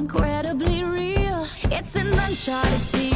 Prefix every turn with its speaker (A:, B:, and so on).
A: incredibly real. It's an uncharted sea.